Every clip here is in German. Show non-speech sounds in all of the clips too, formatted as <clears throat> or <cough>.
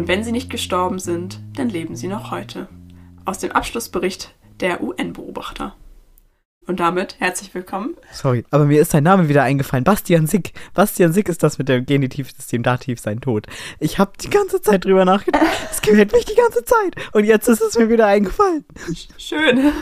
Und wenn sie nicht gestorben sind, dann leben sie noch heute. Aus dem Abschlussbericht der UN-Beobachter. Und damit herzlich willkommen. Sorry, aber mir ist sein Name wieder eingefallen. Bastian Sick. Bastian Sick ist das mit dem Genitivsystem Dativ sein Tod. Ich habe die ganze Zeit drüber nachgedacht. <laughs> Es quält mich die ganze Zeit. Und jetzt ist es mir wieder eingefallen. Schön.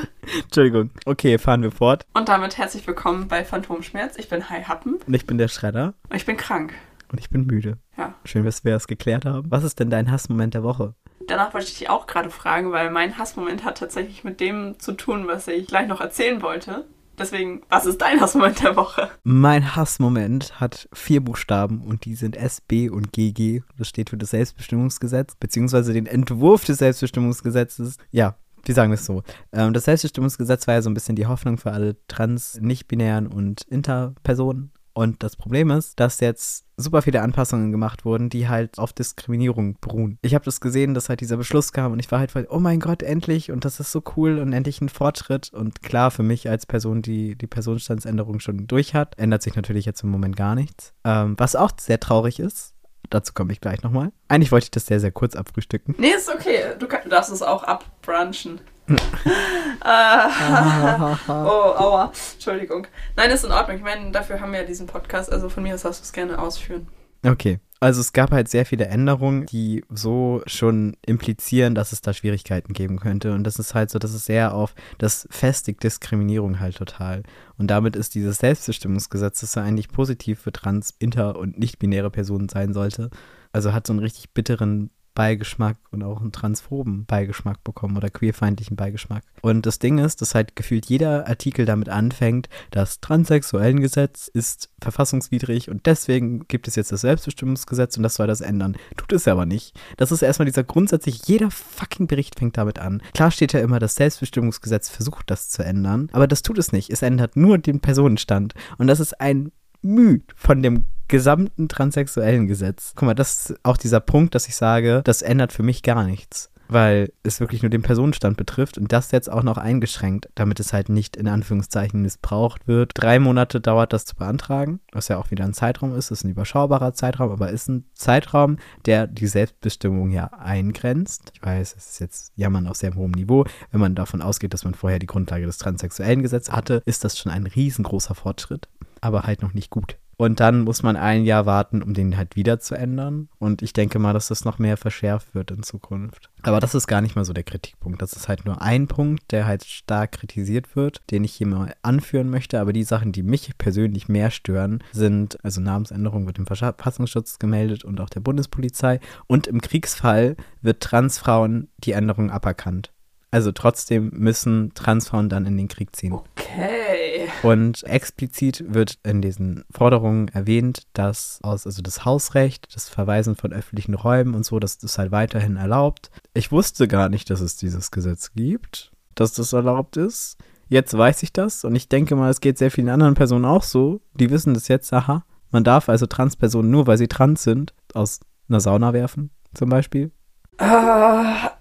Entschuldigung. Okay, fahren wir fort. Und damit herzlich willkommen bei Phantomschmerz. Ich bin Hai Happen. Und ich bin der Schredder. Und ich bin krank. Und ich bin müde. Ja. Schön, dass wir das geklärt haben. Was ist denn dein Hassmoment der Woche? Danach wollte ich dich auch gerade fragen, weil mein Hassmoment hat tatsächlich mit dem zu tun, was ich gleich noch erzählen wollte. Deswegen, was ist dein Hassmoment der Woche? Mein Hassmoment hat vier Buchstaben und die sind S, B und GG. Das steht für das Selbstbestimmungsgesetz, beziehungsweise den Entwurf des Selbstbestimmungsgesetzes. Ja, die sagen es so. Ähm, das Selbstbestimmungsgesetz war ja so ein bisschen die Hoffnung für alle trans-, nicht-binären und Interpersonen. Und das Problem ist, dass jetzt super viele Anpassungen gemacht wurden, die halt auf Diskriminierung beruhen. Ich habe das gesehen, dass halt dieser Beschluss kam und ich war halt voll, oh mein Gott, endlich und das ist so cool und endlich ein Fortschritt. Und klar, für mich als Person, die die Personenstandsänderung schon durch hat, ändert sich natürlich jetzt im Moment gar nichts. Ähm, was auch sehr traurig ist, Dazu komme ich gleich nochmal. Eigentlich wollte ich das sehr, sehr kurz abfrühstücken. Nee, ist okay. Du, kann, du darfst es auch abbrunchen. <laughs> ah, oh, aua. Entschuldigung. Nein, ist in Ordnung. Ich meine, dafür haben wir ja diesen Podcast. Also von mir aus darfst du es gerne ausführen. Okay. Also es gab halt sehr viele Änderungen, die so schon implizieren, dass es da Schwierigkeiten geben könnte. Und das ist halt so, dass es sehr auf, das festigt Diskriminierung halt total. Und damit ist dieses Selbstbestimmungsgesetz, das ja eigentlich positiv für trans, inter und nicht-binäre Personen sein sollte. Also hat so einen richtig bitteren Beigeschmack und auch einen transphoben Beigeschmack bekommen oder queerfeindlichen Beigeschmack. Und das Ding ist, dass halt gefühlt jeder Artikel damit anfängt, das Transsexuellengesetz ist verfassungswidrig und deswegen gibt es jetzt das Selbstbestimmungsgesetz und das soll das ändern. Tut es aber nicht. Das ist erstmal dieser grundsätzlich, jeder fucking Bericht fängt damit an. Klar steht ja immer, das Selbstbestimmungsgesetz versucht das zu ändern, aber das tut es nicht. Es ändert nur den Personenstand. Und das ist ein Müh von dem gesamten transsexuellen Gesetz. Guck mal, das ist auch dieser Punkt, dass ich sage, das ändert für mich gar nichts. Weil es wirklich nur den Personenstand betrifft und das jetzt auch noch eingeschränkt, damit es halt nicht in Anführungszeichen missbraucht wird. Drei Monate dauert das zu beantragen, was ja auch wieder ein Zeitraum ist. Das ist ein überschaubarer Zeitraum, aber ist ein Zeitraum, der die Selbstbestimmung ja eingrenzt. Ich weiß, es ist jetzt Jammern auf sehr hohem Niveau. Wenn man davon ausgeht, dass man vorher die Grundlage des transsexuellen Gesetzes hatte, ist das schon ein riesengroßer Fortschritt, aber halt noch nicht gut. Und dann muss man ein Jahr warten, um den halt wieder zu ändern. Und ich denke mal, dass das noch mehr verschärft wird in Zukunft. Aber das ist gar nicht mal so der Kritikpunkt. Das ist halt nur ein Punkt, der halt stark kritisiert wird, den ich hier mal anführen möchte. Aber die Sachen, die mich persönlich mehr stören, sind, also Namensänderung wird dem Verfassungsschutz gemeldet und auch der Bundespolizei. Und im Kriegsfall wird Transfrauen die Änderung aberkannt. Also trotzdem müssen Transfrauen dann in den Krieg ziehen. Okay. Und explizit wird in diesen Forderungen erwähnt, dass aus, also das Hausrecht, das Verweisen von öffentlichen Räumen und so, dass das halt weiterhin erlaubt. Ich wusste gar nicht, dass es dieses Gesetz gibt, dass das erlaubt ist. Jetzt weiß ich das und ich denke mal, es geht sehr vielen anderen Personen auch so. Die wissen das jetzt, aha. Man darf also Transpersonen nur, weil sie trans sind, aus einer Sauna werfen, zum Beispiel. Ah.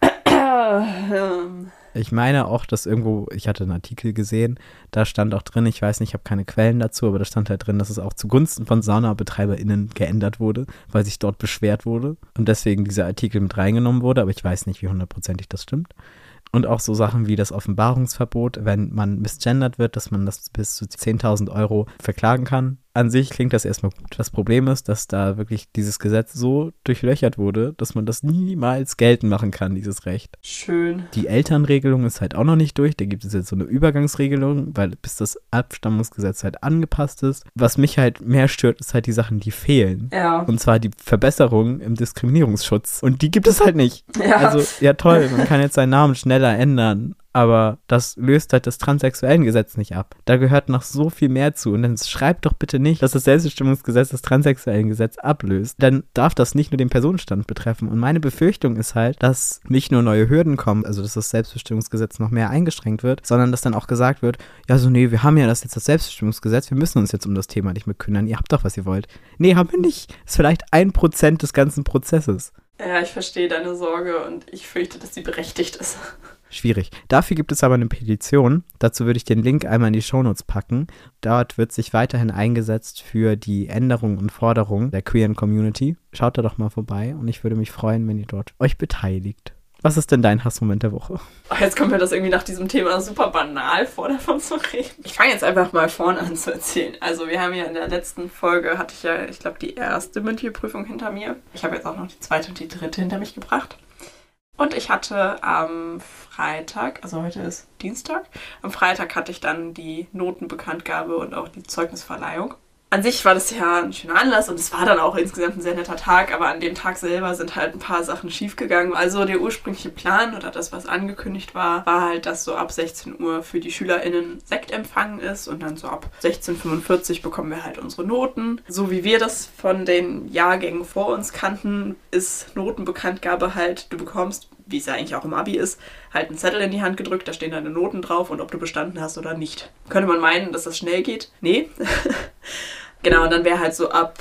Ich meine auch, dass irgendwo, ich hatte einen Artikel gesehen, da stand auch drin, ich weiß nicht, ich habe keine Quellen dazu, aber da stand halt drin, dass es auch zugunsten von SaunabetreiberInnen geändert wurde, weil sich dort beschwert wurde und deswegen dieser Artikel mit reingenommen wurde, aber ich weiß nicht, wie hundertprozentig das stimmt. Und auch so Sachen wie das Offenbarungsverbot, wenn man misgendert wird, dass man das bis zu 10.000 Euro verklagen kann. An sich klingt das erstmal gut. Das Problem ist, dass da wirklich dieses Gesetz so durchlöchert wurde, dass man das niemals geltend machen kann, dieses Recht. Schön. Die Elternregelung ist halt auch noch nicht durch. Da gibt es jetzt so eine Übergangsregelung, weil bis das Abstammungsgesetz halt angepasst ist. Was mich halt mehr stört, ist halt die Sachen, die fehlen. Ja. Und zwar die Verbesserung im Diskriminierungsschutz. Und die gibt es halt nicht. Ja. Also, ja toll, man kann jetzt seinen Namen schneller ändern. Aber das löst halt das transsexuellen Gesetz nicht ab. Da gehört noch so viel mehr zu. Und dann schreibt doch bitte nicht, dass das Selbstbestimmungsgesetz das transsexuellen Gesetz ablöst. Dann darf das nicht nur den Personenstand betreffen. Und meine Befürchtung ist halt, dass nicht nur neue Hürden kommen, also dass das Selbstbestimmungsgesetz noch mehr eingeschränkt wird, sondern dass dann auch gesagt wird, ja so, nee, wir haben ja das jetzt das Selbstbestimmungsgesetz, wir müssen uns jetzt um das Thema nicht mehr kümmern. Ihr habt doch, was ihr wollt. Nee, haben wir nicht. Das ist vielleicht ein Prozent des ganzen Prozesses. Ja, ich verstehe deine Sorge und ich fürchte, dass sie berechtigt ist. Schwierig. Dafür gibt es aber eine Petition. Dazu würde ich den Link einmal in die Shownotes packen. Dort wird sich weiterhin eingesetzt für die Änderungen und Forderungen der queeren Community. Schaut da doch mal vorbei und ich würde mich freuen, wenn ihr dort euch beteiligt. Was ist denn dein Hassmoment der Woche? Oh, jetzt kommt mir das irgendwie nach diesem Thema super banal vor, davon zu reden. Ich fange jetzt einfach mal vorne an zu erzählen. Also wir haben ja in der letzten Folge, hatte ich ja, ich glaube, die erste mündliche Prüfung hinter mir. Ich habe jetzt auch noch die zweite und die dritte hinter mich gebracht. Und ich hatte am Freitag, also heute ist Dienstag, am Freitag hatte ich dann die Notenbekanntgabe und auch die Zeugnisverleihung an sich war das ja ein schöner Anlass und es war dann auch insgesamt ein sehr netter Tag, aber an dem Tag selber sind halt ein paar Sachen schiefgegangen. Also der ursprüngliche Plan oder das, was angekündigt war, war halt, dass so ab 16 Uhr für die SchülerInnen Sektempfang ist und dann so ab 16.45 Uhr bekommen wir halt unsere Noten. So wie wir das von den Jahrgängen vor uns kannten, ist Notenbekanntgabe halt, du bekommst wie es ja eigentlich auch im Abi ist, halt einen Zettel in die Hand gedrückt, da stehen deine Noten drauf und ob du bestanden hast oder nicht. Könnte man meinen, dass das schnell geht? Nee. <laughs> genau, und dann wäre halt so ab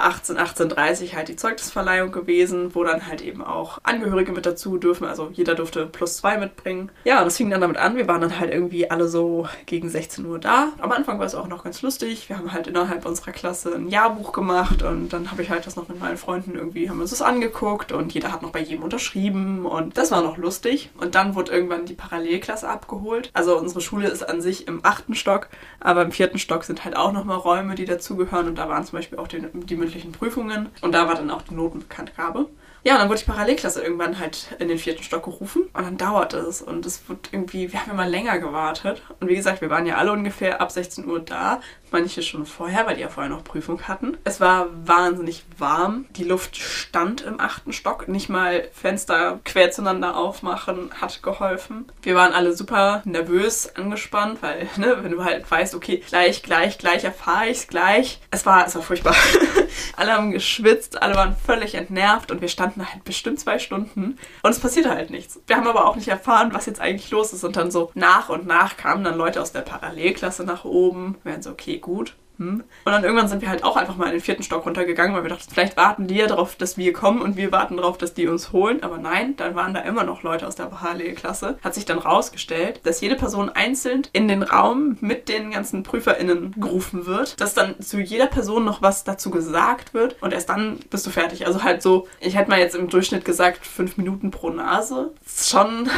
18, 18.30 halt die Zeugnisverleihung gewesen, wo dann halt eben auch Angehörige mit dazu dürfen. Also jeder durfte plus zwei mitbringen. Ja, das fing dann damit an. Wir waren dann halt irgendwie alle so gegen 16 Uhr da. Am Anfang war es auch noch ganz lustig. Wir haben halt innerhalb unserer Klasse ein Jahrbuch gemacht und dann habe ich halt das noch mit meinen Freunden irgendwie, haben uns das angeguckt und jeder hat noch bei jedem unterschrieben und das war noch lustig. Und dann wurde irgendwann die Parallelklasse abgeholt. Also unsere Schule ist an sich im achten Stock, aber im vierten Stock sind halt auch nochmal Räume, die dazugehören und da waren zum Beispiel auch die, die mündlichen Prüfungen. Und da war dann auch die Notenbekanntgabe. Ja, und dann wurde die Parallelklasse irgendwann halt in den vierten Stock gerufen. Und dann dauerte es. Und es wird irgendwie, wir haben immer länger gewartet. Und wie gesagt, wir waren ja alle ungefähr ab 16 Uhr da manche schon vorher, weil die ja vorher noch Prüfung hatten. Es war wahnsinnig warm. Die Luft stand im achten Stock. Nicht mal Fenster quer zueinander aufmachen hat geholfen. Wir waren alle super nervös, angespannt, weil, ne, wenn du halt weißt, okay, gleich, gleich, gleich erfahre ich es gleich. Es war, es war furchtbar. <laughs> alle haben geschwitzt, alle waren völlig entnervt und wir standen halt bestimmt zwei Stunden und es passierte halt nichts. Wir haben aber auch nicht erfahren, was jetzt eigentlich los ist und dann so nach und nach kamen dann Leute aus der Parallelklasse nach oben. Wir waren so, okay, gut. Hm. Und dann irgendwann sind wir halt auch einfach mal in den vierten Stock runtergegangen, weil wir dachten, vielleicht warten die ja darauf, dass wir kommen und wir warten darauf, dass die uns holen. Aber nein, dann waren da immer noch Leute aus der Parallelklasse. Hat sich dann rausgestellt, dass jede Person einzeln in den Raum mit den ganzen PrüferInnen gerufen wird, dass dann zu jeder Person noch was dazu gesagt wird und erst dann bist du fertig. Also halt so, ich hätte mal jetzt im Durchschnitt gesagt, fünf Minuten pro Nase. Ist schon <laughs> ein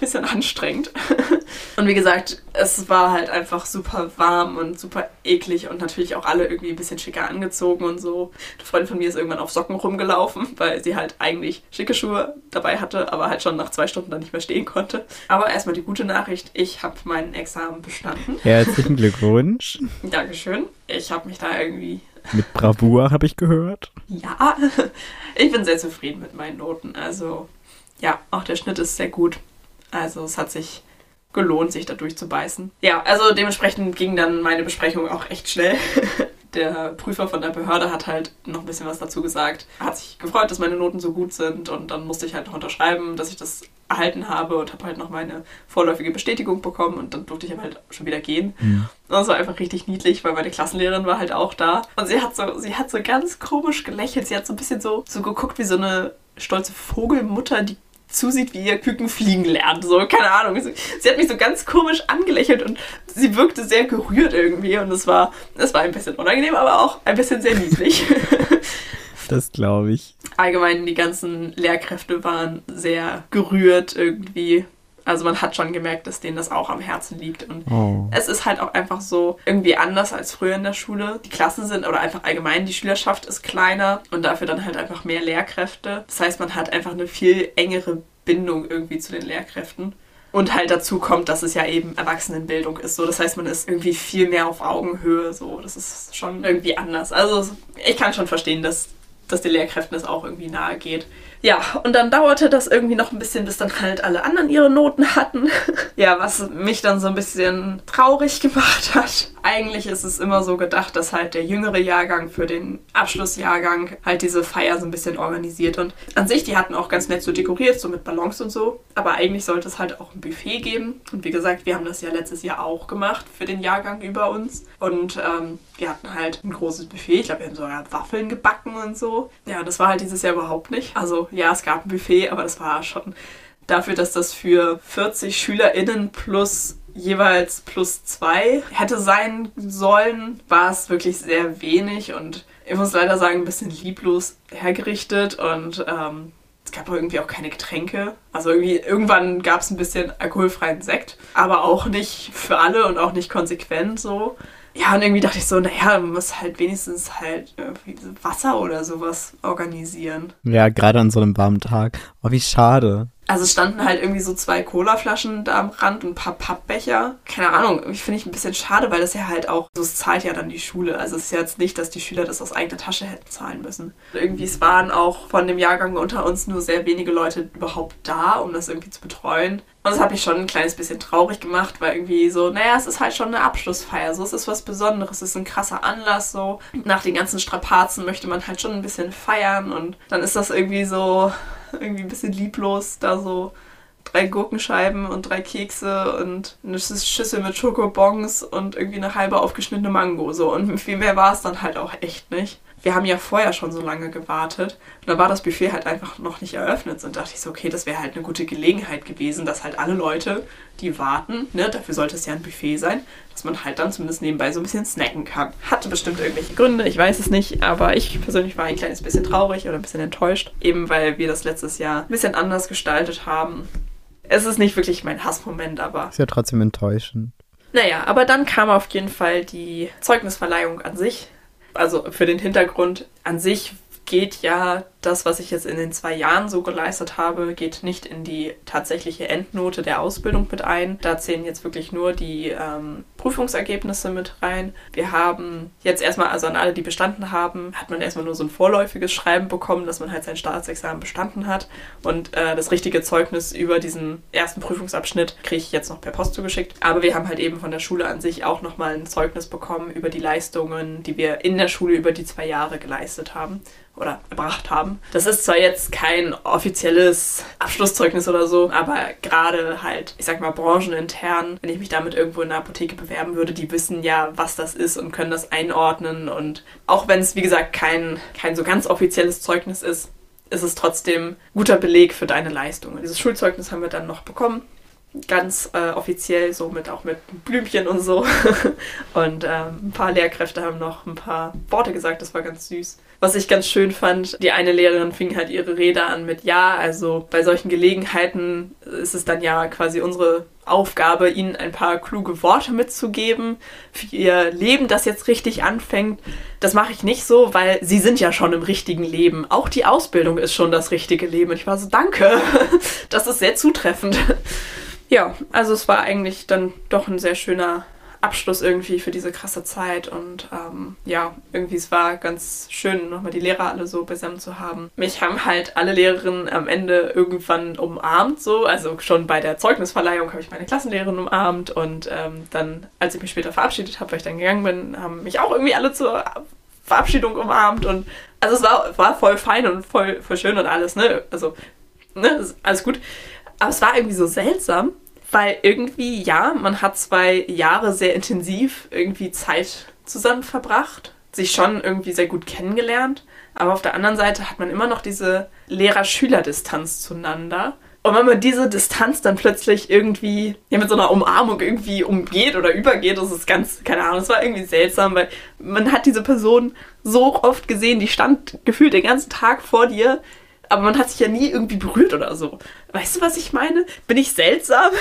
bisschen anstrengend. <laughs> und wie gesagt, es war halt einfach super warm und super eklig und natürlich auch alle irgendwie ein bisschen schicker angezogen und so. Eine Freundin von mir ist irgendwann auf Socken rumgelaufen, <laughs> weil sie halt eigentlich schicke Schuhe dabei hatte, aber halt schon nach zwei Stunden dann nicht mehr stehen konnte. Aber erstmal die gute Nachricht, ich habe meinen Examen bestanden. Herzlichen <laughs> Glückwunsch. Dankeschön. Ich habe mich da irgendwie mit Bravour, habe ich gehört. Ja, <laughs> ich bin sehr zufrieden mit meinen Noten. Also, ja, auch der Schnitt ist sehr gut. Also, es hat sich gelohnt, sich da durchzubeißen. Ja, also dementsprechend ging dann meine Besprechung auch echt schnell. <laughs> der Prüfer von der Behörde hat halt noch ein bisschen was dazu gesagt. Er hat sich gefreut, dass meine Noten so gut sind und dann musste ich halt noch unterschreiben, dass ich das erhalten habe und habe halt noch meine vorläufige Bestätigung bekommen und dann durfte ich aber halt schon wieder gehen. Mhm. Das war einfach richtig niedlich, weil meine Klassenlehrerin war halt auch da und sie hat so, sie hat so ganz komisch gelächelt. Sie hat so ein bisschen so, so geguckt wie so eine stolze Vogelmutter, die zusieht, wie ihr Küken fliegen lernt. So, keine Ahnung. Sie, sie, hat mich so ganz komisch angelächelt und sie wirkte sehr gerührt irgendwie. Und es war, es war ein bisschen unangenehm, aber auch ein bisschen sehr niedlich. <laughs> das glaube ich. Allgemein, die ganzen Lehrkräfte waren sehr gerührt irgendwie. Also man hat schon gemerkt, dass denen das auch am Herzen liegt. Und oh. es ist halt auch einfach so irgendwie anders als früher in der Schule. Die Klassen sind oder einfach allgemein die Schülerschaft ist kleiner und dafür dann halt einfach mehr Lehrkräfte. Das heißt, man hat einfach eine viel engere Bindung irgendwie zu den Lehrkräften. Und halt dazu kommt, dass es ja eben Erwachsenenbildung ist. So, das heißt, man ist irgendwie viel mehr auf Augenhöhe. So, das ist schon irgendwie anders. Also ich kann schon verstehen, dass dass den Lehrkräften das auch irgendwie nahe geht. Ja, und dann dauerte das irgendwie noch ein bisschen, bis dann halt alle anderen ihre Noten hatten. ja, was mich dann so ein bisschen traurig gemacht hat. Eigentlich ist es immer so gedacht, dass halt der jüngere Jahrgang für den Abschlussjahrgang halt diese Feier so ein bisschen organisiert. Und an sich, die hatten auch ganz nett so dekoriert, so mit Ballons und so. Aber eigentlich sollte es halt auch ein Buffet geben. Und wie gesagt, wir haben das ja letztes Jahr auch gemacht für den Jahrgang über uns. Und ähm, wir hatten halt ein großes Buffet. Ich glaube, wir haben sogar Waffeln gebacken und so. Ja, das war halt dieses Jahr überhaupt nicht. Also ja, es gab ein Buffet, aber das war schon dafür, dass das für 40 SchülerInnen plus jeweils plus zwei hätte sein sollen, war es wirklich sehr wenig und ich muss leider sagen, ein bisschen lieblos hergerichtet und ähm, es gab irgendwie auch keine Getränke. Also irgendwie irgendwann gab es ein bisschen alkoholfreien Sekt, aber auch nicht für alle und auch nicht konsequent so. Ja, und irgendwie dachte ich so, naja, man muss halt wenigstens halt irgendwie Wasser oder sowas organisieren. Ja, gerade an so einem warmen Tag. Oh, wie schade. Also es standen halt irgendwie so zwei Colaflaschen da am Rand und ein paar Pappbecher. Keine Ahnung, ich finde ich ein bisschen schade, weil das ja halt auch, so es zahlt ja dann die Schule. Also es ist jetzt nicht, dass die Schüler das aus eigener Tasche hätten zahlen müssen. Irgendwie, es waren auch von dem Jahrgang unter uns nur sehr wenige Leute überhaupt da, um das irgendwie zu betreuen. Und das hat mich schon ein kleines bisschen traurig gemacht, weil irgendwie so, naja, es ist halt schon eine Abschlussfeier. So, es ist was Besonderes, es ist ein krasser Anlass. So, nach den ganzen Strapazen möchte man halt schon ein bisschen feiern und dann ist das irgendwie so, <laughs> irgendwie ein bisschen lieblos, da so drei Gurkenscheiben und drei Kekse und eine Schüssel mit Schokobons und irgendwie eine halbe aufgeschnittene Mango. So. Und viel mehr war es dann halt auch echt nicht. Wir haben ja vorher schon so lange gewartet und da war das Buffet halt einfach noch nicht eröffnet. Und dachte ich so, okay, das wäre halt eine gute Gelegenheit gewesen, dass halt alle Leute, die warten, ne, dafür sollte es ja ein Buffet sein, dass man halt dann zumindest nebenbei so ein bisschen snacken kann. Hatte bestimmt irgendwelche Gründe, ich weiß es nicht, aber ich persönlich war ein kleines bisschen traurig oder ein bisschen enttäuscht, eben weil wir das letztes Jahr ein bisschen anders gestaltet haben. Es ist nicht wirklich mein Hassmoment, aber. Ist ja trotzdem enttäuschend. Naja, aber dann kam auf jeden Fall die Zeugnisverleihung an sich. Also für den Hintergrund an sich geht ja das, was ich jetzt in den zwei Jahren so geleistet habe, geht nicht in die tatsächliche Endnote der Ausbildung mit ein. Da zählen jetzt wirklich nur die ähm, Prüfungsergebnisse mit rein. Wir haben jetzt erstmal, also an alle, die bestanden haben, hat man erstmal nur so ein vorläufiges Schreiben bekommen, dass man halt sein Staatsexamen bestanden hat. Und äh, das richtige Zeugnis über diesen ersten Prüfungsabschnitt kriege ich jetzt noch per Post zugeschickt. Aber wir haben halt eben von der Schule an sich auch nochmal ein Zeugnis bekommen über die Leistungen, die wir in der Schule über die zwei Jahre geleistet haben oder erbracht haben. Das ist zwar jetzt kein offizielles Abschlusszeugnis oder so, aber gerade halt, ich sag mal, branchenintern, wenn ich mich damit irgendwo in der Apotheke bewerben würde, die wissen ja, was das ist und können das einordnen. Und auch wenn es, wie gesagt, kein, kein so ganz offizielles Zeugnis ist, ist es trotzdem guter Beleg für deine Leistungen. Dieses Schulzeugnis haben wir dann noch bekommen ganz äh, offiziell, so mit auch mit Blümchen und so. <laughs> und ähm, ein paar Lehrkräfte haben noch ein paar Worte gesagt, das war ganz süß. Was ich ganz schön fand, die eine Lehrerin fing halt ihre Rede an mit Ja, also bei solchen Gelegenheiten ist es dann ja quasi unsere Aufgabe, ihnen ein paar kluge Worte mitzugeben für ihr Leben, das jetzt richtig anfängt. Das mache ich nicht so, weil sie sind ja schon im richtigen Leben. Auch die Ausbildung ist schon das richtige Leben. Und ich war so, danke. <laughs> Das ist sehr zutreffend. Ja, also es war eigentlich dann doch ein sehr schöner Abschluss irgendwie für diese krasse Zeit und ähm, ja, irgendwie es war ganz schön, nochmal die Lehrer alle so beisammen zu haben. Mich haben halt alle Lehrerinnen am Ende irgendwann umarmt, so, also schon bei der Zeugnisverleihung habe ich meine Klassenlehrerin umarmt und ähm, dann, als ich mich später verabschiedet habe, weil ich dann gegangen bin, haben mich auch irgendwie alle zur Verabschiedung umarmt und also es war, war voll fein und voll, voll schön und alles, ne? Also, ne, alles gut. Aber es war irgendwie so seltsam, weil irgendwie, ja, man hat zwei Jahre sehr intensiv irgendwie Zeit zusammen verbracht, sich schon irgendwie sehr gut kennengelernt. Aber auf der anderen Seite hat man immer noch diese Lehrer-Schüler-Distanz zueinander. Und wenn man diese Distanz dann plötzlich irgendwie ja, mit so einer Umarmung irgendwie umgeht oder übergeht, das ist ganz, keine Ahnung, es war irgendwie seltsam, weil man hat diese Person so oft gesehen, die stand gefühlt den ganzen Tag vor dir, aber man hat sich ja nie irgendwie berührt oder so. Weißt du, was ich meine? Bin ich seltsam? <laughs>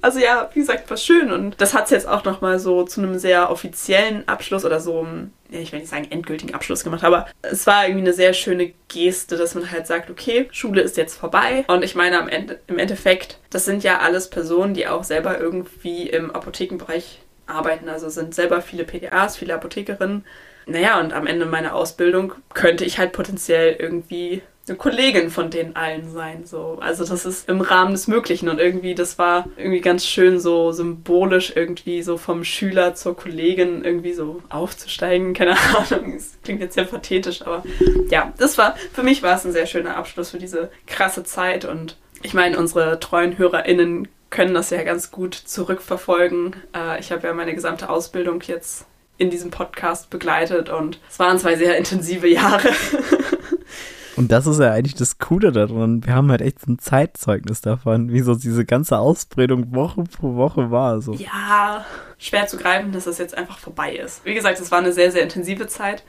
also ja, wie gesagt, war schön und das hat es jetzt auch nochmal so zu einem sehr offiziellen Abschluss oder so, ja, ich will nicht sagen endgültigen Abschluss gemacht, aber es war irgendwie eine sehr schöne Geste, dass man halt sagt, okay, Schule ist jetzt vorbei und ich meine am Ende, im Endeffekt, das sind ja alles Personen, die auch selber irgendwie im Apothekenbereich arbeiten, also sind selber viele PDAs, viele Apothekerinnen naja, und am Ende meiner Ausbildung könnte ich halt potenziell irgendwie eine Kollegin von denen allen sein. So. Also das ist im Rahmen des Möglichen und irgendwie, das war irgendwie ganz schön so symbolisch irgendwie so vom Schüler zur Kollegin irgendwie so aufzusteigen. Keine <laughs> Ahnung, das klingt jetzt sehr pathetisch, aber ja, das war, für mich war es ein sehr schöner Abschluss für diese krasse Zeit und ich meine, unsere treuen HörerInnen können das ja ganz gut zurückverfolgen. Äh, ich habe ja meine gesamte Ausbildung jetzt in diesem Podcast begleitet und es waren zwei sehr intensive Jahre. <laughs> Und das ist ja eigentlich das Coole daran. Wir haben halt echt so ein Zeitzeugnis davon, wie so diese ganze Ausbildung Woche pro Woche war. So. Ja, schwer zu greifen, dass das jetzt einfach vorbei ist. Wie gesagt, es war eine sehr, sehr intensive Zeit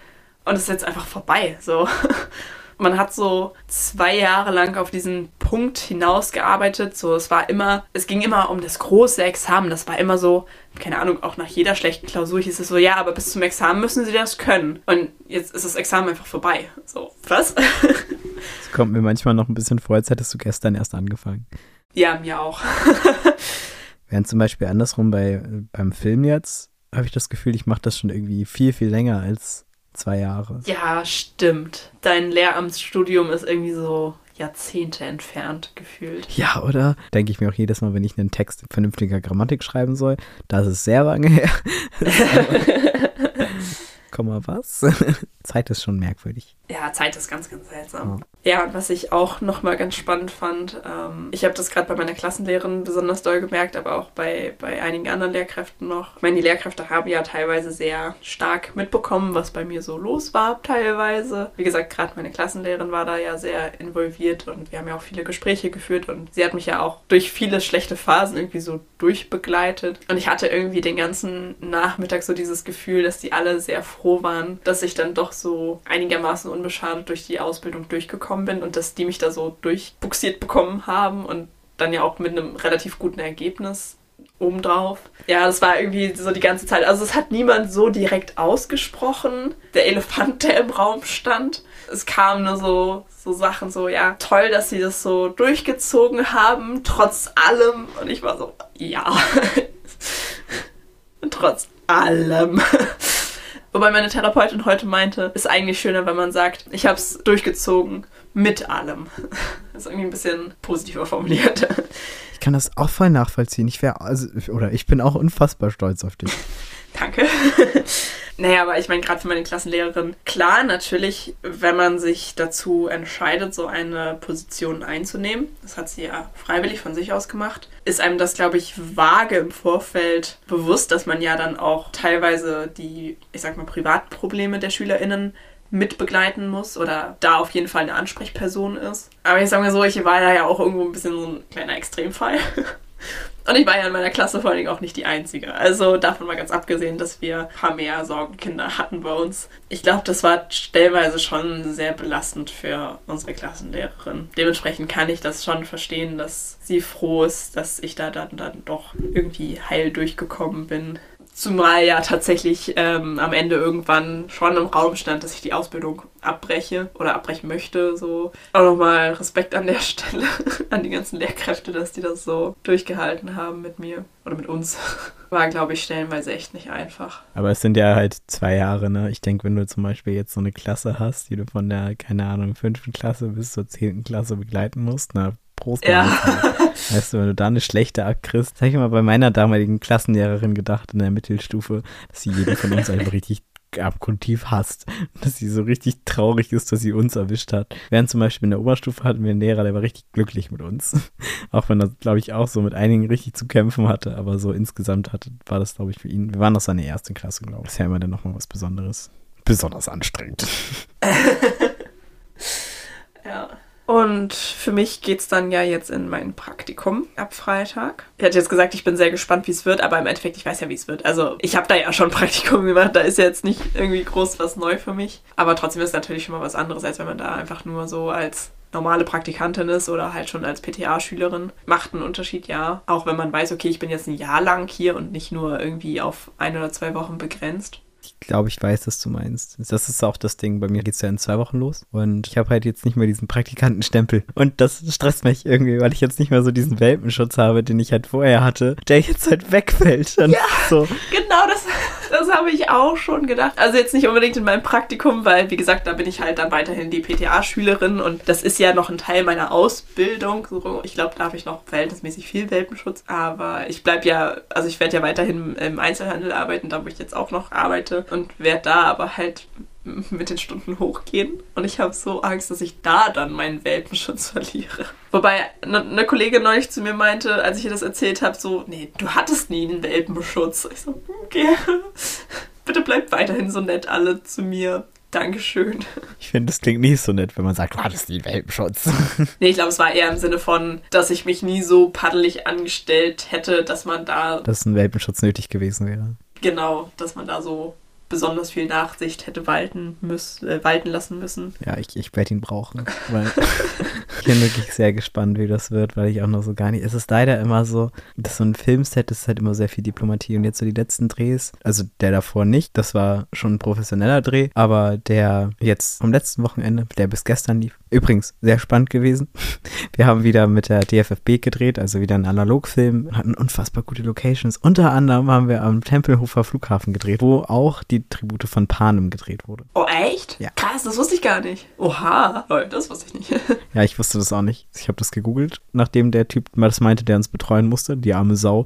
und es ist jetzt einfach vorbei. So. <laughs> Man hat so zwei Jahre lang auf diesen Punkt hinausgearbeitet. So, es war immer, es ging immer um das große Examen. Das war immer so, keine Ahnung, auch nach jeder schlechten Klausur hieß es so, ja, aber bis zum Examen müssen sie das können. Und jetzt ist das Examen einfach vorbei. So, was? <laughs> Es kommt mir manchmal noch ein bisschen vor, als hättest du gestern erst angefangen. Ja, mir auch. <laughs> Während zum Beispiel andersrum bei, beim Film jetzt, habe ich das Gefühl, ich mache das schon irgendwie viel, viel länger als zwei Jahre. Ja, stimmt. Dein Lehramtsstudium ist irgendwie so Jahrzehnte entfernt gefühlt. Ja, oder? Denke ich mir auch jedes Mal, wenn ich einen Text in vernünftiger Grammatik schreiben soll. Das ist sehr lange her. <laughs> Komma was? Zeit ist schon merkwürdig. Ja, Zeit ist ganz, ganz seltsam. Ja, ja und was ich auch nochmal ganz spannend fand, ähm, ich habe das gerade bei meiner Klassenlehrerin besonders doll gemerkt, aber auch bei, bei einigen anderen Lehrkräften noch. Ich meine, die Lehrkräfte haben ja teilweise sehr stark mitbekommen, was bei mir so los war, teilweise. Wie gesagt, gerade meine Klassenlehrerin war da ja sehr involviert und wir haben ja auch viele Gespräche geführt und sie hat mich ja auch durch viele schlechte Phasen irgendwie so durchbegleitet. Und ich hatte irgendwie den ganzen Nachmittag so dieses Gefühl, dass die alle sehr froh waren, dass ich dann doch so einigermaßen unbeschadet durch die Ausbildung durchgekommen bin und dass die mich da so durchbuxiert bekommen haben und dann ja auch mit einem relativ guten Ergebnis obendrauf. Ja, das war irgendwie so die ganze Zeit. Also es hat niemand so direkt ausgesprochen. Der Elefant, der im Raum stand. Es kamen nur so, so Sachen so, ja, toll, dass sie das so durchgezogen haben, trotz allem. Und ich war so, ja. <laughs> trotz allem. <laughs> Wobei meine Therapeutin heute meinte, ist eigentlich schöner, wenn man sagt, ich habe es durchgezogen mit allem. Das <laughs> ist irgendwie ein bisschen positiver formuliert. Ich kann das auch voll nachvollziehen. Ich wäre, also, oder ich bin auch unfassbar stolz auf dich. <laughs> Danke. <laughs> Naja, aber ich meine, gerade für meine Klassenlehrerin, klar, natürlich, wenn man sich dazu entscheidet, so eine Position einzunehmen, das hat sie ja freiwillig von sich aus gemacht, ist einem das, glaube ich, vage im Vorfeld bewusst, dass man ja dann auch teilweise die, ich sag mal, Privatprobleme der SchülerInnen mitbegleiten muss oder da auf jeden Fall eine Ansprechperson ist. Aber ich sage mal so, ich war da ja auch irgendwo ein bisschen so ein kleiner Extremfall. <laughs> Und ich war ja in meiner Klasse vor allen Dingen auch nicht die Einzige. Also davon mal ganz abgesehen, dass wir ein paar mehr Sorgenkinder hatten bei uns. Ich glaube, das war stellenweise schon sehr belastend für unsere Klassenlehrerin. Dementsprechend kann ich das schon verstehen, dass sie froh ist, dass ich da dann, dann doch irgendwie heil durchgekommen bin. Zumal ja tatsächlich ähm, am Ende irgendwann schon im Raum stand, dass ich die Ausbildung abbreche oder abbrechen möchte. So auch nochmal Respekt an der <laughs> Stelle an die ganzen Lehrkräfte, dass die das so durchgehalten haben mit mir oder mit uns. <laughs> War, glaube ich, stellenweise echt nicht einfach. Aber es sind ja halt zwei Jahre, ne? Ich denke, wenn du zum Beispiel jetzt so eine Klasse hast, die du von der, keine Ahnung, fünften Klasse bis zur zehnten Klasse begleiten musst, na, Prost. Ja. <laughs> Weißt du, wenn du da eine schlechte abkriegst, habe ich immer bei meiner damaligen Klassenlehrerin gedacht in der Mittelstufe, dass sie jeden von uns einfach richtig abgrundtief hasst. Dass sie so richtig traurig ist, dass sie uns erwischt hat. Während zum Beispiel in der Oberstufe hatten wir einen Lehrer, der war richtig glücklich mit uns. <laughs> Auch wenn er, glaube ich, auch so mit einigen richtig zu kämpfen hatte. Aber so insgesamt hatte, war das, glaube ich, für ihn. Wir waren noch seine erste Klasse, glaube ich. Das ist ja immer dann nochmal was Besonderes. Besonders anstrengend. <laughs> ja. Und für mich geht es dann ja jetzt in mein Praktikum ab Freitag. Ich hatte jetzt gesagt, ich bin sehr gespannt, wie es wird, aber im Endeffekt, ich weiß ja, wie es wird. Also ich habe da ja schon <laughs> Praktikum gemacht, da ist ja jetzt nicht irgendwie groß was neu für mich. Aber trotzdem ist es natürlich schon mal was anderes, als wenn man da einfach nur so als normale Praktikantin ist oder halt schon als PTA-Schülerin. Macht einen Unterschied, ja. Auch wenn man weiß, okay, ich bin jetzt ein Jahr lang hier und nicht nur irgendwie auf ein oder zwei Wochen begrenzt. Ich glaube, ich weiß, was du meinst. Das ist auch das Ding. Bei mir geht es ja in zwei Wochen los. Und ich habe halt jetzt nicht mehr diesen Praktikantenstempel. Und das stresst mich irgendwie, weil ich jetzt nicht mehr so diesen Welpenschutz habe, den ich halt vorher hatte, der jetzt halt wegfällt. Und ja, so. genau das. Habe ich auch schon gedacht. Also jetzt nicht unbedingt in meinem Praktikum, weil, wie gesagt, da bin ich halt dann weiterhin die PTA-Schülerin und das ist ja noch ein Teil meiner Ausbildung. Ich glaube, da habe ich noch verhältnismäßig viel Welpenschutz, aber ich bleibe ja, also ich werde ja weiterhin im Einzelhandel arbeiten, da wo ich jetzt auch noch arbeite und werde da aber halt mit den Stunden hochgehen. Und ich habe so Angst, dass ich da dann meinen Welpenschutz verliere. Wobei eine ne Kollegin neulich zu mir meinte, als ich ihr das erzählt habe, so, nee, du hattest nie einen Welpenschutz. Ich so, okay, <laughs> bitte bleibt weiterhin so nett alle zu mir. Dankeschön. Ich finde, das klingt nicht so nett, wenn man sagt, du hattest nie einen Welpenschutz. <laughs> nee, ich glaube, es war eher im Sinne von, dass ich mich nie so paddelig angestellt hätte, dass man da... Dass ein Welpenschutz nötig gewesen wäre. Genau, dass man da so besonders viel Nachsicht hätte walten, müssen, äh, walten lassen müssen. Ja, ich, ich werde ihn brauchen. Weil ich bin wirklich sehr gespannt, wie das wird, weil ich auch noch so gar nicht. Es ist leider immer so, dass so ein Filmset ist halt immer sehr viel Diplomatie. Und jetzt so die letzten Drehs, also der davor nicht, das war schon ein professioneller Dreh, aber der jetzt vom letzten Wochenende, der bis gestern lief, übrigens sehr spannend gewesen. <laughs> Wir haben wieder mit der DFFB gedreht, also wieder ein Analogfilm, hatten unfassbar gute Locations. Unter anderem haben wir am Tempelhofer Flughafen gedreht, wo auch die die Tribute von Panem gedreht wurde. Oh, echt? Ja. Krass, das wusste ich gar nicht. Oha, das wusste ich nicht. <laughs> ja, ich wusste das auch nicht. Ich habe das gegoogelt, nachdem der Typ mal das meinte, der uns betreuen musste, die arme Sau.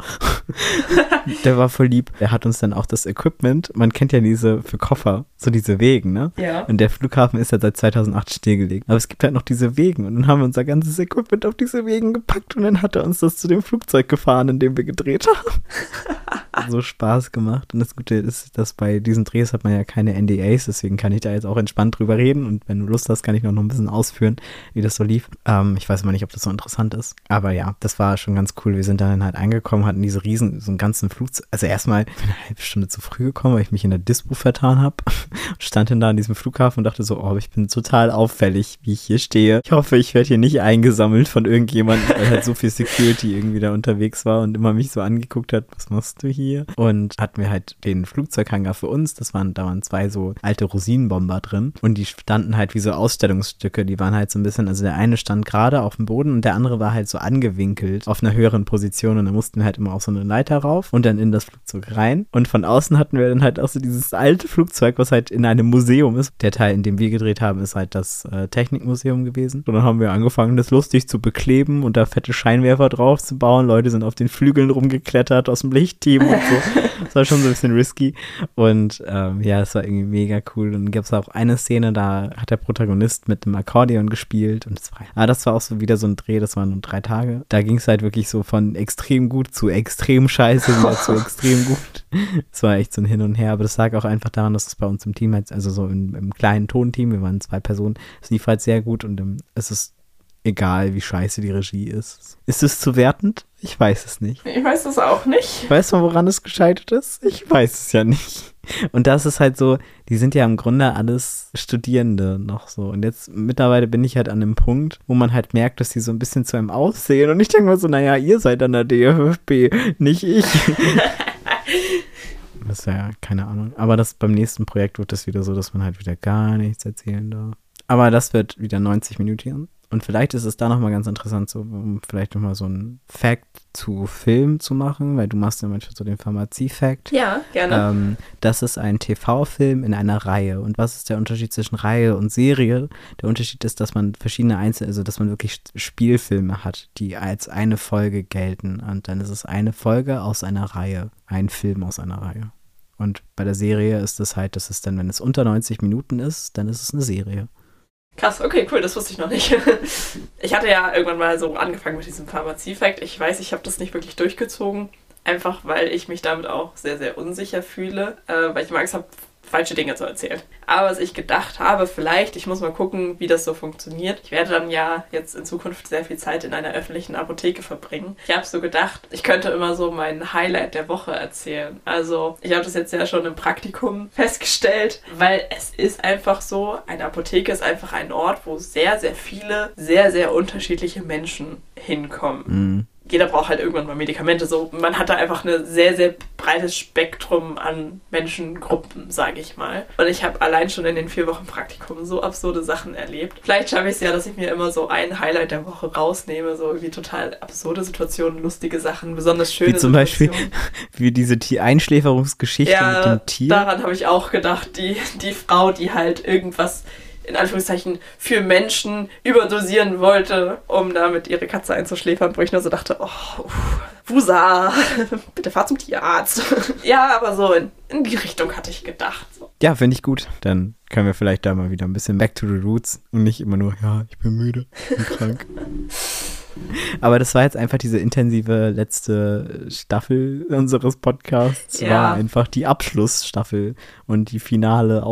<laughs> der war voll lieb. Der hat uns dann auch das Equipment, man kennt ja diese für Koffer, so diese Wegen, ne? Ja. Und der Flughafen ist ja seit 2008 stillgelegt. Aber es gibt halt noch diese Wegen und dann haben wir unser ganzes Equipment auf diese Wegen gepackt und dann hat er uns das zu dem Flugzeug gefahren, in dem wir gedreht haben. <laughs> so Spaß gemacht. Und das Gute ist, dass bei diesen Drehs hat man ja keine NDAs, deswegen kann ich da jetzt auch entspannt drüber reden. Und wenn du Lust hast, kann ich noch, ein bisschen ausführen, wie das so lief. Ähm, ich weiß immer nicht, ob das so interessant ist. Aber ja, das war schon ganz cool. Wir sind dann halt angekommen, hatten diese riesen, so einen ganzen Flugzeug. Also erstmal bin eine halbe Stunde zu früh gekommen, weil ich mich in der Dispo vertan habe. <laughs> Stand dann da in diesem Flughafen und dachte so, oh, ich bin total auffällig, wie ich hier stehe. Ich hoffe, ich werde hier nicht eingesammelt von irgendjemandem, weil halt so viel Security irgendwie da unterwegs war und immer mich so angeguckt hat, was machst du hier? Und hatten wir halt den Flugzeughangar für uns. Das waren, da waren zwei so alte Rosinenbomber drin und die standen halt wie so Ausstellungsstücke. Die waren halt so ein bisschen, also der eine stand gerade auf dem Boden und der andere war halt so angewinkelt auf einer höheren Position und da mussten wir halt immer auf so eine Leiter rauf und dann in das Flugzeug rein. Und von außen hatten wir dann halt auch so dieses alte Flugzeug, was halt in einem Museum ist. Der Teil, in dem wir gedreht haben, ist halt das äh, Technikmuseum gewesen. Und dann haben wir angefangen, das lustig zu bekleben und da fette Scheinwerfer drauf zu bauen. Leute sind auf den Flügeln rumgeklettert aus dem Lichtteam und so. Das war schon so ein bisschen risky. Und ähm, ja, es war irgendwie mega cool. Und dann gab es auch eine Szene, da hat der Protagonist mit dem Akkordeon gespielt. Und das war, ah, das war auch so wieder so ein Dreh, das waren nur drei Tage. Da ging es halt wirklich so von extrem gut zu extrem scheiße wieder zu extrem <laughs> gut. Es war echt so ein Hin und Her. Aber das lag auch einfach daran, dass es bei uns im Team, halt, also so im, im kleinen Tonteam, wir waren zwei Personen, es lief halt sehr gut und ähm, es ist egal, wie scheiße die Regie ist. Ist es zu wertend? Ich weiß es nicht. Ich weiß es auch nicht. Weißt du, woran es gescheitert ist? Ich weiß es ja nicht. <laughs> Und das ist halt so, die sind ja im Grunde alles Studierende noch so. Und jetzt mittlerweile bin ich halt an dem Punkt, wo man halt merkt, dass die so ein bisschen zu einem aussehen. Und ich denke mal so, naja, ihr seid an der DFFB, nicht ich. <laughs> das ist ja keine Ahnung. Aber das beim nächsten Projekt wird das wieder so, dass man halt wieder gar nichts erzählen darf. Aber das wird wieder 90 Minuten. Und vielleicht ist es da nochmal ganz interessant, so, um vielleicht nochmal so ein Fact zu Film zu machen, weil du machst ja manchmal so den Pharmazie-Fact. Ja, gerne. Ähm, das ist ein TV-Film in einer Reihe. Und was ist der Unterschied zwischen Reihe und Serie? Der Unterschied ist, dass man verschiedene Einzel, also dass man wirklich Spielfilme hat, die als eine Folge gelten. Und dann ist es eine Folge aus einer Reihe, ein Film aus einer Reihe. Und bei der Serie ist es halt, dass es dann, wenn es unter 90 Minuten ist, dann ist es eine Serie. Krass, okay, cool, das wusste ich noch nicht. <laughs> Ich hatte ja irgendwann mal so angefangen mit diesem Pharmazie-Fact. Ich weiß, ich habe das nicht wirklich durchgezogen, einfach weil ich mich damit auch sehr, sehr unsicher fühle, äh, weil ich immer Angst habe, falsche Dinge zu erzählen. Aber was ich gedacht habe, vielleicht, ich muss mal gucken, wie das so funktioniert. Ich werde dann ja jetzt in Zukunft sehr viel Zeit in einer öffentlichen Apotheke verbringen. Ich habe so gedacht, ich könnte immer so mein Highlight der Woche erzählen. Also ich habe das jetzt ja schon im Praktikum <laughs> festgestellt, weil es ist einfach so, eine Apotheke ist einfach ein Ort, wo sehr, sehr viele, sehr, sehr unterschiedliche Menschen hinkommen. Mhm jeder braucht halt irgendwann mal Medikamente. So, man hat da einfach ein sehr, sehr breites Spektrum an Menschengruppen, sage ich mal. Und ich habe allein schon in den vier Wochen Praktikum so absurde Sachen erlebt. Vielleicht schaffe ich es ja, dass ich mir immer so ein Highlight der Woche rausnehme, so irgendwie total absurde Situationen, lustige Sachen, besonders schöne Wie zum Beispiel <laughs> wie diese Einschläferungsgeschichte ja, mit dem Tier. Daran habe ich auch gedacht. Die, die Frau, die halt irgendwas in Anführungszeichen für Menschen überdosieren wollte, um damit ihre Katze einzuschläfern, wo ich nur so dachte, oh, Wusa, <laughs> bitte fahr zum Tierarzt. <laughs> ja, aber so in, in, die Richtung hatte ich gedacht. So. Ja, finde ich gut. Dann können wir vielleicht da mal wieder ein bisschen back to the roots und nicht immer nur, ja, ich bin müde, ich bin krank. <laughs> Aber das war jetzt einfach diese intensive letzte Staffel unseres Podcasts. Ja. War einfach die Abschlussstaffel und die finale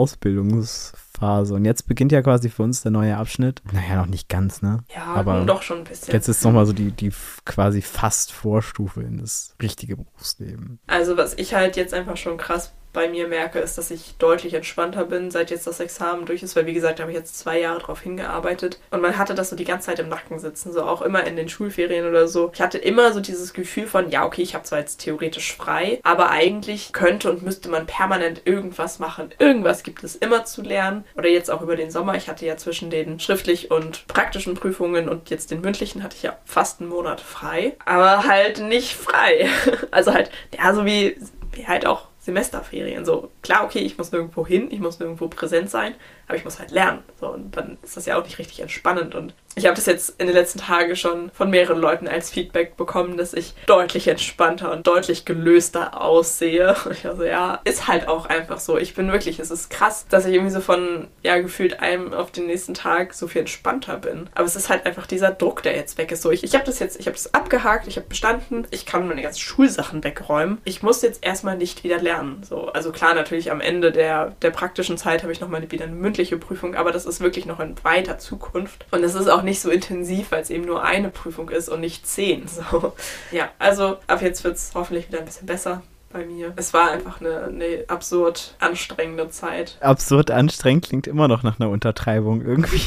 Ausbildungsphase. Und jetzt beginnt ja quasi für uns der neue Abschnitt. Naja, noch nicht ganz, ne? Ja, aber doch schon ein bisschen. Jetzt ist nochmal so die, die quasi fast Vorstufe in das richtige Berufsleben. Also, was ich halt jetzt einfach schon krass bei mir merke, ist, dass ich deutlich entspannter bin, seit jetzt das Examen durch ist, weil wie gesagt, da habe ich jetzt zwei Jahre drauf hingearbeitet und man hatte das so die ganze Zeit im Nacken sitzen, so auch immer in den Schulferien oder so. Ich hatte immer so dieses Gefühl von, ja, okay, ich habe zwar jetzt theoretisch frei, aber eigentlich könnte und müsste man permanent irgendwas machen. Irgendwas gibt es immer zu lernen oder jetzt auch über den Sommer. Ich hatte ja zwischen den schriftlich und praktischen Prüfungen und jetzt den mündlichen hatte ich ja fast einen Monat frei, aber halt nicht frei. <laughs> Also halt, ja, so wie, wie halt auch Semesterferien. So, klar, okay, ich muss nirgendwo hin, ich muss nirgendwo präsent sein, aber ich muss halt lernen. So, und dann ist das ja auch nicht richtig entspannend. Und ich habe das jetzt in den letzten Tagen schon von mehreren Leuten als Feedback bekommen, dass ich deutlich entspannter und deutlich gelöster aussehe. <laughs> Und ich also, ja, ist halt auch einfach so. Ich bin wirklich, es ist krass, dass ich irgendwie so von, ja, gefühlt einem auf den nächsten Tag so viel entspannter bin. Aber es ist halt einfach dieser Druck, der jetzt weg ist. So, ich, ich habe das jetzt, ich habe das abgehakt, ich habe bestanden, ich kann meine ganzen Schulsachen wegräumen. Ich muss jetzt erstmal nicht wieder lernen. So, also klar, natürlich am Ende der, der praktischen Zeit habe ich nochmal wieder eine mündliche mündliche Prüfung, aber das ist wirklich noch in weiter Zukunft. Und es ist auch nicht so intensiv, weil es eben nur eine Prüfung ist und nicht zehn. So. <laughs> Ja, also ab jetzt wird es hoffentlich wieder ein bisschen besser bei mir. Es war einfach eine, eine, absurd anstrengende Zeit. Absurd anstrengend klingt immer noch nach einer Untertreibung irgendwie.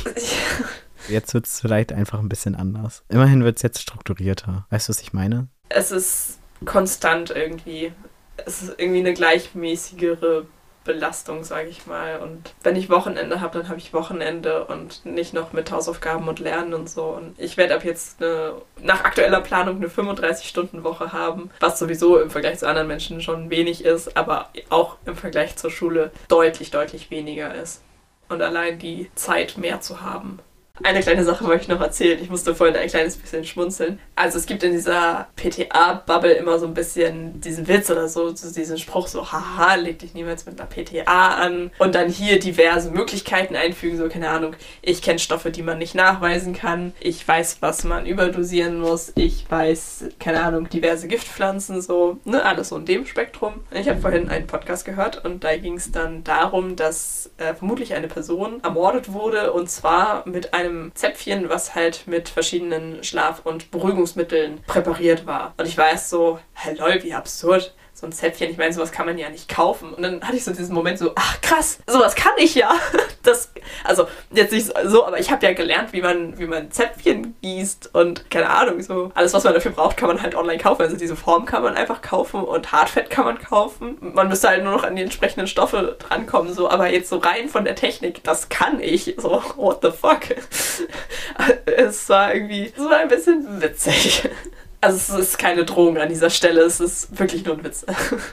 <laughs> Jetzt wird es vielleicht einfach ein bisschen anders. Immerhin wird es jetzt strukturierter. Weißt du, was ich meine? Es ist konstant irgendwie. Es ist irgendwie eine gleichmäßigere Belastung, sage ich mal. Und wenn ich Wochenende habe, dann habe ich Wochenende und nicht noch mit Hausaufgaben und Lernen und so. Und ich werde ab jetzt eine, nach aktueller Planung eine 35-Stunden-Woche haben, was sowieso im Vergleich zu anderen Menschen schon wenig ist, aber auch im Vergleich zur Schule deutlich, deutlich weniger ist. Und allein die Zeit mehr zu haben, eine kleine Sache wollte ich noch erzählen. Ich musste vorhin ein kleines bisschen schmunzeln. Also es gibt in dieser PTA-Bubble immer so ein bisschen diesen Witz oder so, diesen Spruch so, haha, leg dich niemals mit einer PTA an. Und dann hier diverse Möglichkeiten einfügen, so keine Ahnung, ich kenne Stoffe, die man nicht nachweisen kann. Ich weiß, was man überdosieren muss. Ich weiß, keine Ahnung, diverse Giftpflanzen, so, ne, alles so in dem Spektrum. Ich habe vorhin einen Podcast gehört und da ging es dann darum, dass äh, vermutlich eine Person ermordet wurde und zwar mit einem einem Zäpfchen, was halt mit verschiedenen Schlaf- und Beruhigungsmitteln präpariert war. Und ich erst so, hey lol, wie absurd so ein Zäpfchen, ich meine, sowas kann man ja nicht kaufen. Und dann hatte ich so diesen Moment so, ach krass, sowas kann ich ja. <laughs> Das, also jetzt nicht so, aber ich habe ja gelernt, wie man, wie man Zäpfchen gießt und keine Ahnung, so alles, was man dafür braucht, kann man halt online kaufen. Also diese Form kann man einfach kaufen und Hartfett kann man kaufen. Man müsste halt nur noch an die entsprechenden Stoffe drankommen, so, aber jetzt so rein von der Technik, das kann ich. So, what the fuck? <laughs> es war irgendwie, es war ein bisschen witzig. <laughs> Also es ist keine Drohung an dieser Stelle, es ist wirklich nur ein Witz.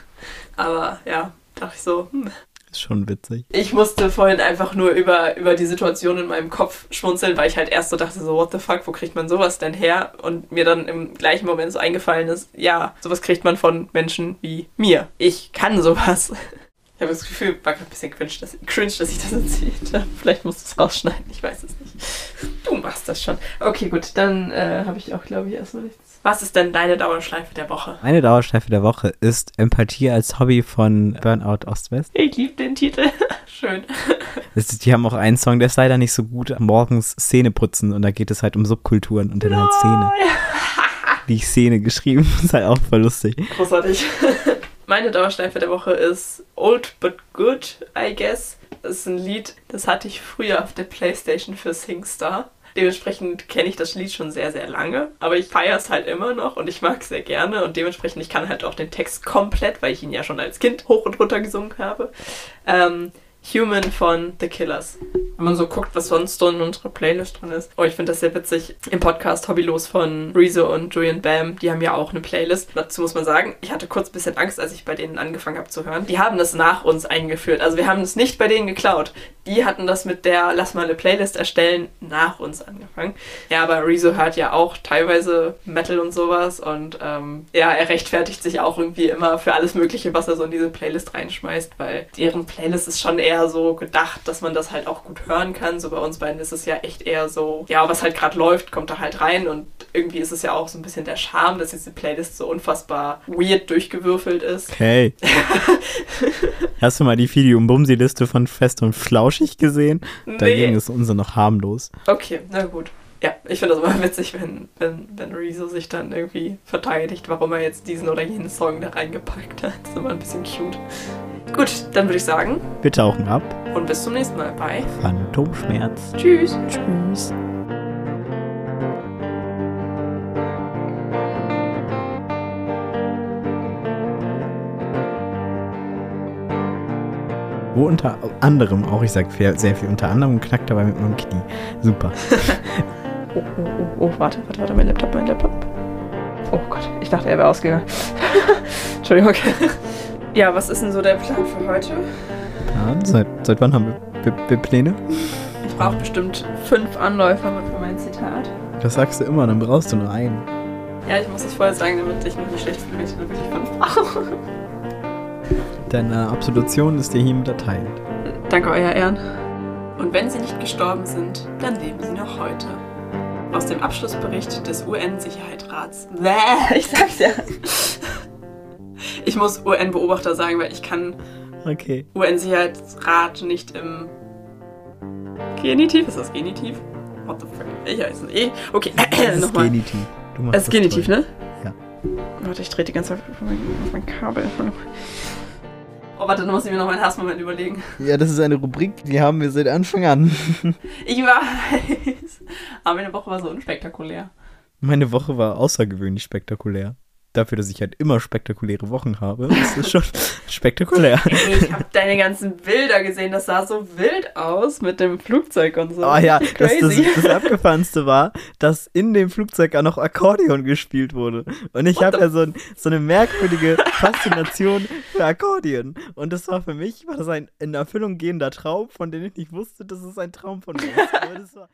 <laughs> Aber ja, dachte ich so, hm. Ist schon witzig. Ich musste vorhin einfach nur über, über die Situation in meinem Kopf schmunzeln, weil ich halt erst so dachte, so, what the fuck, wo kriegt man sowas denn her? Und mir dann im gleichen Moment so eingefallen ist, ja, sowas kriegt man von Menschen wie mir. Ich kann sowas. <laughs> Ich habe das Gefühl, war ein bisschen cringe dass, cringe, dass ich das erzählt habe. Vielleicht musst du es rausschneiden, ich weiß es nicht. Du machst das schon. Okay, gut, dann äh, habe ich auch, glaube ich, erstmal nichts was ist denn deine Dauerschleife der Woche? Meine Dauerschleife der Woche ist Empathie als Hobby von Burnout Ost-West. Ich liebe den Titel. <laughs> Schön. Ist, die haben auch einen Song, der ist leider nicht so gut. Morgens Szene putzen und da geht es halt um Subkulturen und dann halt Szene. Die Szene geschrieben. <laughs> ist halt auch voll lustig. Großartig. <laughs> Meine Dauerschleife der Woche ist Old But Good, I guess. Das ist ein Lied, das hatte ich früher auf der Playstation für SingStar. Dementsprechend kenne ich das Lied schon sehr, sehr lange. Aber ich feiere es halt immer noch und ich mag es sehr gerne. Und dementsprechend, ich kann halt auch den Text komplett, weil ich ihn ja schon als Kind hoch und runter gesungen habe. Ähm, Human von The Killers. Wenn man so guckt, was sonst so in unserer Playlist drin ist. Oh, ich finde das sehr witzig. Im Podcast Hobbylos von Rezo und Julian Bam, die haben ja auch eine Playlist. Dazu muss man sagen, ich hatte kurz ein bisschen Angst, als ich bei denen angefangen habe zu hören. Die haben das nach uns eingeführt. Also wir haben es nicht bei denen geklaut. Die hatten das mit der Lass mal eine Playlist erstellen nach uns angefangen. Ja, aber Rezo hört ja auch teilweise Metal und sowas und ähm, ja, er rechtfertigt sich auch irgendwie immer für alles Mögliche, was er so in diese Playlist reinschmeißt, weil deren Playlist ist schon eher so gedacht, dass man das halt auch gut hören kann. So bei uns beiden ist es ja echt eher so, ja, was halt gerade läuft, kommt da halt rein und irgendwie ist es ja auch so ein bisschen der Charme, dass diese Playlist so unfassbar weird durchgewürfelt ist. Hey. <laughs> Hast du mal die Fidi- und Bumsi-Liste von Fest und Flauschig gesehen? Nee. Dagegen ist unsere noch harmlos. Okay, na gut. Ja, ich finde das immer <laughs> witzig, wenn, wenn, wenn Rezo sich dann irgendwie verteidigt, warum er jetzt diesen oder jenen Song da reingepackt hat. Das ist immer ein bisschen cute. Gut, dann würde ich sagen, Wir tauchen ab. und bis zum nächsten Mal. Bye. Phantomschmerz. Tschüss. Tschüss. Wo unter anderem auch, ich sag sehr viel unter anderem, knackt dabei mit meinem Knie. Super. <laughs> <laughs> Oh, oh, oh, oh, warte, warte, warte, mein Laptop, mein Laptop. Oh Gott, ich dachte, er wäre ausgegangen. <laughs> Entschuldigung. Ja, was ist denn so der Plan für heute? Ja, seit, seit wann haben wir, wir, wir Pläne? Ich brauche bestimmt fünf Anläufer für mein Zitat. Das sagst du immer, dann brauchst du nur einen. Ja, ich muss das vorher sagen, damit ich mich nicht schlecht fühle, wenn ich wirklich fünf brauche. <laughs> Deine Absolution ist dir hiermit erteilt. Danke, Euer Ehren. Und wenn sie nicht gestorben sind, dann leben sie noch heute. Aus dem Abschlussbericht des UN-Sicherheitsrats. Bäh, <laughs> ich sag's ja. Ich muss UN-Beobachter sagen, weil ich kann Okay. UN-Sicherheitsrat nicht im Genitiv. Ist das Genitiv? What the fuck? Ich weiß es eh. Okay, <clears throat> ist nochmal. Genitiv. Du machst Es ist Genitiv, toll. ne? Ja. Warte, ich trete die ganze Zeit auf mein, auf mein Kabel. Oh, warte, dann muss ich mir noch meinen Hassmoment überlegen. Ja, das ist eine Rubrik, die haben wir seit Anfang an. <laughs> Ich weiß. Aber meine Woche war so unspektakulär. Meine Woche war außergewöhnlich spektakulär. Dafür, dass ich halt immer spektakuläre Wochen habe, ist es schon <laughs> spektakulär. Ey, ich habe deine ganzen Bilder gesehen. Das sah so wild aus mit dem Flugzeug und so. Oh ja, das, das, Crazy. das <laughs> Abgefahrenste war, dass in dem Flugzeug auch noch Akkordeon gespielt wurde. Und ich habe ja so, so eine merkwürdige Faszination für Akkordeon. Und das war für mich, war das ein in Erfüllung gehender Traum, von dem ich nicht wusste, dass es ein Traum von mir ist. Aber das war